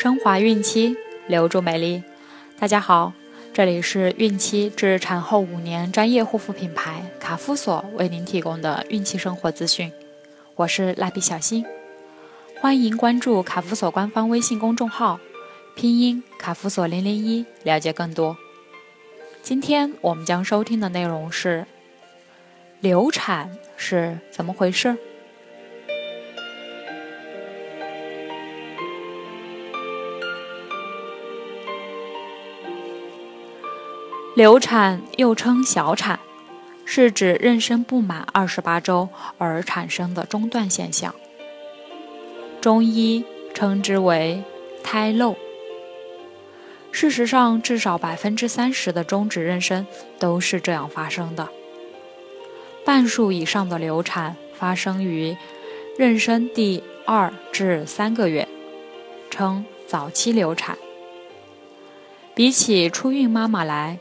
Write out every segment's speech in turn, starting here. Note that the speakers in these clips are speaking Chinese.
升华孕期，留住美丽。大家好，这里是孕期至产后五年专业护肤品牌卡夫索为您提供的孕期生活资讯。我是蜡笔小新，欢迎关注卡夫索官方微信公众号，拼音卡夫索零零一，了解更多。今天我们将收听的内容是：流产是怎么回事？流产又称小产，是指妊娠不满二十八周而产生的中断现象。中医称之为胎漏。事实上，至少百分之三十的终止妊娠都是这样发生的。半数以上的流产发生于妊娠第二至三个月，称早期流产。比起初孕妈妈来，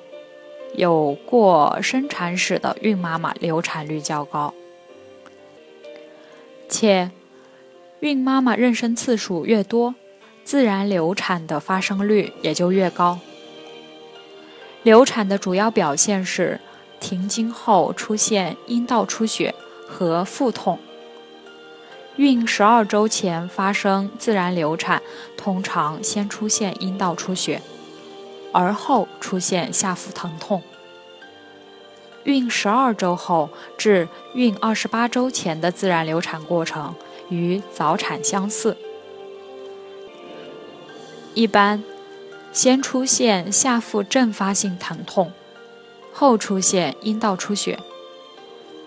有过生产史的孕妈妈流产率较高，且孕妈妈妊娠次数越多，自然流产的发生率也就越高。流产的主要表现是停经后出现阴道出血和腹痛。孕十二周前发生自然流产，通常先出现阴道出血。而后出现下腹疼痛。孕十二周后至孕二十八周前的自然流产过程与早产相似，一般先出现下腹阵发性疼痛，后出现阴道出血，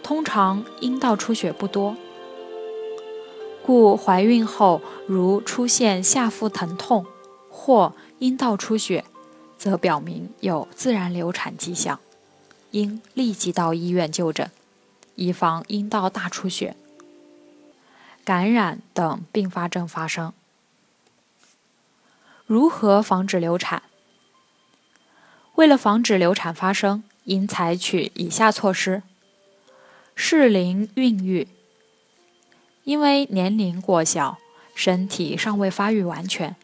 通常阴道出血不多，故怀孕后如出现下腹疼痛或阴道出血。则表明有自然流产迹象，应立即到医院就诊，以防阴道大出血、感染等并发症发生。如何防止流产？为了防止流产发生，应采取以下措施：适龄孕育，因为年龄过小，身体尚未发育完全。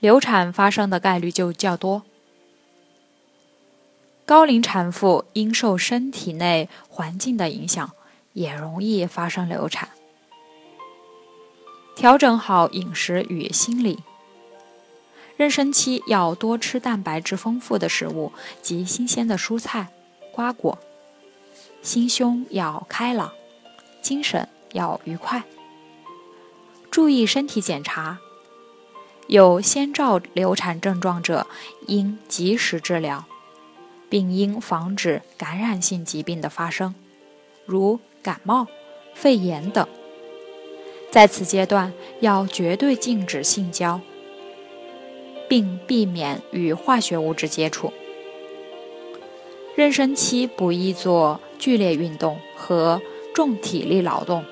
流产发生的概率就较多。高龄产妇因受身体内环境的影响，也容易发生流产。调整好饮食与心理。妊娠期要多吃蛋白质丰富的食物及新鲜的蔬菜、瓜果。心胸要开朗，精神要愉快。注意身体检查。有先兆流产症状者，应及时治疗，并应防止感染性疾病的发生，如感冒、肺炎等。在此阶段，要绝对禁止性交，并避免与化学物质接触。妊娠期不宜做剧烈运动和重体力劳动。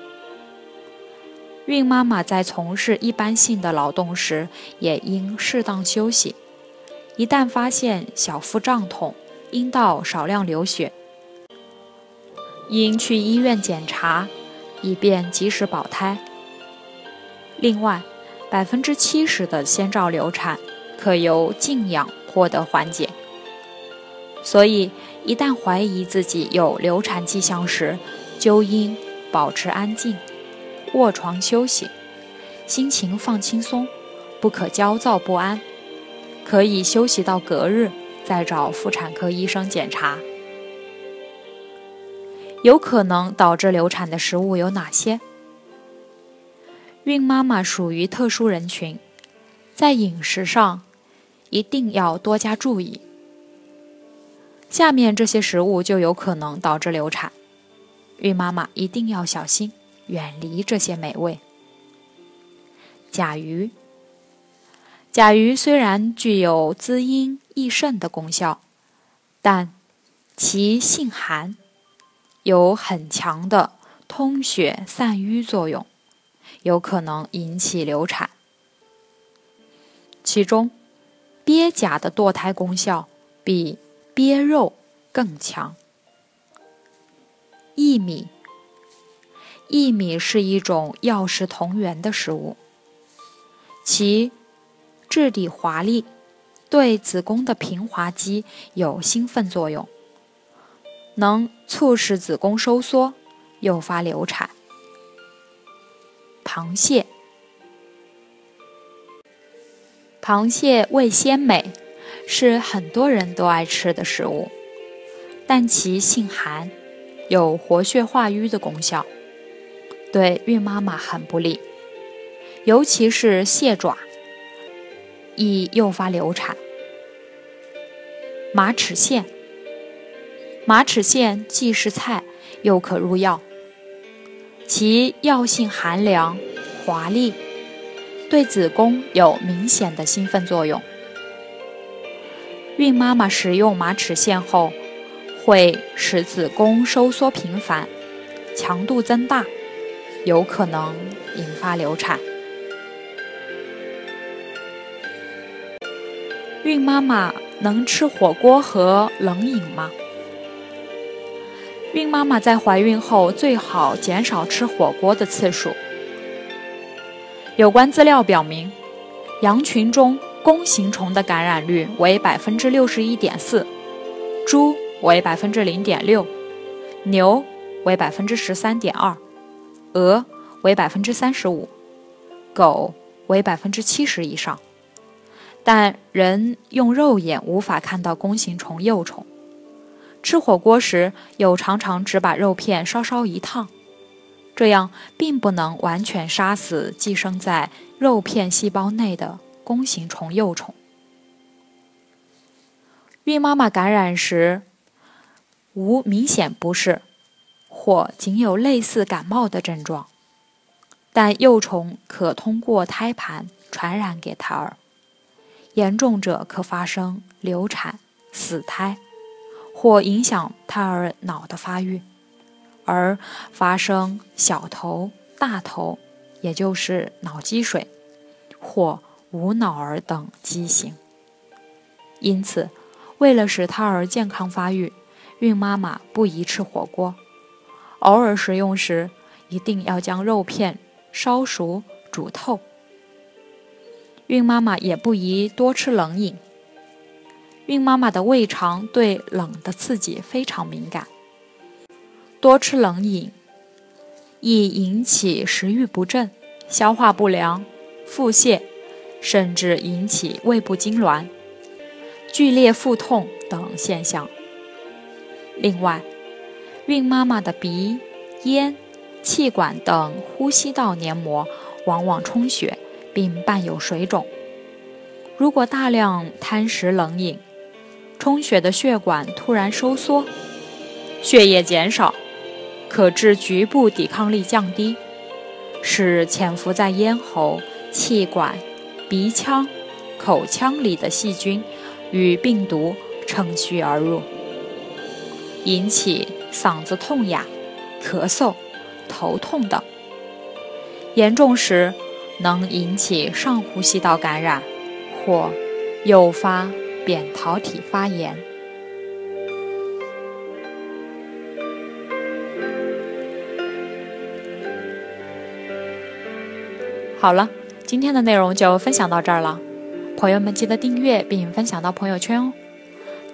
孕妈妈在从事一般性的劳动时，也应适当休息。一旦发现小腹胀痛、阴道少量流血，应去医院检查，以便及时保胎。另外，百分之七十的先兆流产可由静养获得缓解。所以，一旦怀疑自己有流产迹象时，就应保持安静。卧床休息，心情放轻松，不可焦躁不安。可以休息到隔日再找妇产科医生检查。有可能导致流产的食物有哪些？孕妈妈属于特殊人群，在饮食上一定要多加注意。下面这些食物就有可能导致流产，孕妈妈一定要小心。远离这些美味。甲鱼，甲鱼虽然具有滋阴益肾的功效，但其性寒，有很强的通血散瘀作用，有可能引起流产。其中，鳖甲的堕胎功效比鳖肉更强。薏米。薏米是一种药食同源的食物，其质地滑腻，对子宫的平滑肌有兴奋作用，能促使子宫收缩，诱发流产。螃蟹，螃蟹味鲜美，是很多人都爱吃的食物，但其性寒，有活血化瘀的功效，对孕妈妈很不利，尤其是蟹爪。易诱发流产。马齿苋，马齿苋既是菜，又可入药，其药性寒凉、滑腻，对子宫有明显的兴奋作用。孕妈妈食用马齿苋后，会使子宫收缩频繁，强度增大，有可能引发流产。孕妈妈能吃火锅和冷饮吗？孕妈妈在怀孕后最好减少吃火锅的次数。有关资料表明，羊群中弓形虫的感染率为百分之六十一点四，猪为百分之零点六，牛为百分之十三点二，鹅为百分之三十五，狗为百分之七十以上。但人用肉眼无法看到弓形虫幼虫，吃火锅时又常常只把肉片稍稍一烫，这样并不能完全杀死寄生在肉片细胞内的弓形虫幼虫。孕妈妈感染时无明显不适，或仅有类似感冒的症状，但幼虫可通过胎盘传染给胎儿。严重者可发生流产、死胎，或影响胎儿脑的发育，而发生小头、大头，也就是脑积水或无脑儿等畸形。因此，为了使胎儿健康发育，孕妈妈不宜吃火锅。偶尔食用时，一定要将肉片烧熟、煮透。孕妈妈也不宜多吃冷饮。孕妈妈的胃肠对冷的刺激非常敏感，多吃冷饮易引起食欲不振、消化不良、腹泻，甚至引起胃部痉挛、剧烈腹痛等现象。另外，孕妈妈的鼻、咽、气管等呼吸道黏膜往往充血。并伴有水肿。如果大量贪食冷饮，充血的血管突然收缩，血液减少，可致局部抵抗力降低，使潜伏在咽喉、气管、鼻腔、口腔里的细菌与病毒乘虚而入，引起嗓子痛哑、咳嗽、头痛等。严重时。能引起上呼吸道感染，或诱发扁桃体发炎。好了，今天的内容就分享到这儿了，朋友们记得订阅并分享到朋友圈哦。